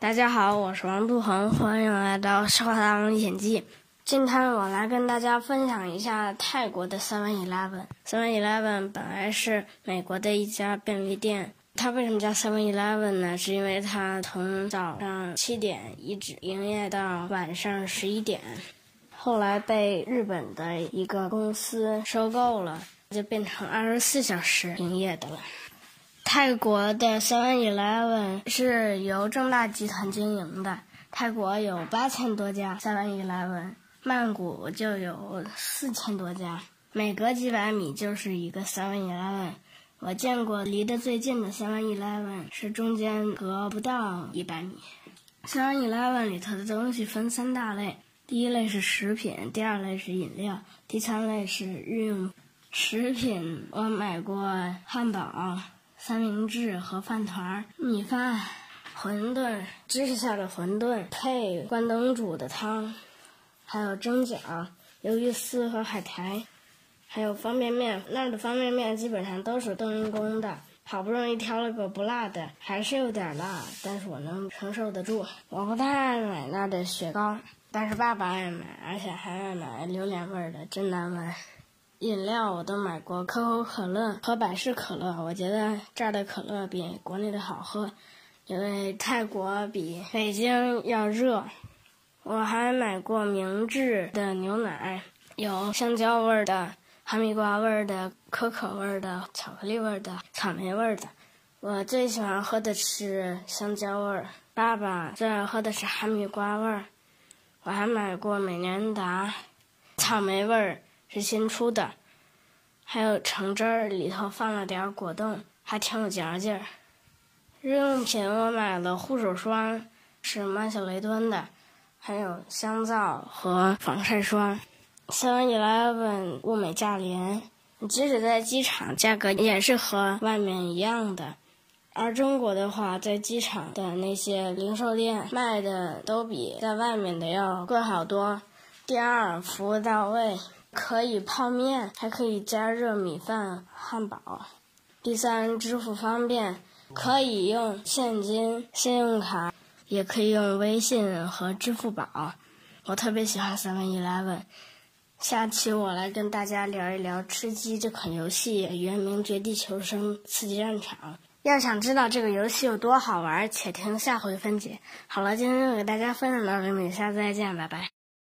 大家好，我是王杜恒，欢迎来到《少大历险记》。今天我来跟大家分享一下泰国的 Seven Eleven。Seven Eleven 本来是美国的一家便利店，它为什么叫 Seven Eleven 呢？是因为它从早上七点一直营业到晚上十一点，后来被日本的一个公司收购了，就变成二十四小时营业的了。泰国的 Seven Eleven 是由正大集团经营的。泰国有八千多家 Seven Eleven，曼谷就有四千多家，每隔几百米就是一个 Seven Eleven。我见过离得最近的 Seven Eleven 是中间隔不到一百米。Seven Eleven 里头的东西分三大类：第一类是食品，第二类是饮料，第三类是日用。食品我买过汉堡。三明治和饭团、米饭、馄饨、芝士馅的馄饨配关东煮的汤，还有蒸饺、鱿鱼丝和海苔，还有方便面。那儿的方便面基本上都是冬阴功的。好不容易挑了个不辣的，还是有点辣，但是我能承受得住。我不太爱买那的雪糕，但是爸爸爱买，而且还爱买榴莲味的，真难闻。饮料我都买过，可口可乐和百事可乐，我觉得这儿的可乐比国内的好喝，因为泰国比北京要热。我还买过明治的牛奶，有香蕉味儿的、哈密瓜味儿的、可可味儿的、巧克力味儿的、草莓味儿的。我最喜欢喝的是香蕉味儿，爸爸最爱喝的是哈密瓜味儿。我还买过美年达，草莓味儿。是新出的，还有橙汁儿，里头放了点果冻，还挺有嚼劲儿。日用品我买了护手霜，是曼秀雷敦的，还有香皂和防晒霜。Seven Eleven 物美价廉，即使在机场，价格也是和外面一样的。而中国的话，在机场的那些零售店卖的都比在外面的要贵好多。第二，服务到位。可以泡面，还可以加热米饭、汉堡。第三，支付方便，可以用现金、信用卡，也可以用微信和支付宝。我特别喜欢 Seven Eleven。下期我来跟大家聊一聊吃鸡这款游戏，原名《绝地求生：刺激战场》。要想知道这个游戏有多好玩，且听下回分解。好了，今天就给大家分享到这里，下次再见，拜拜。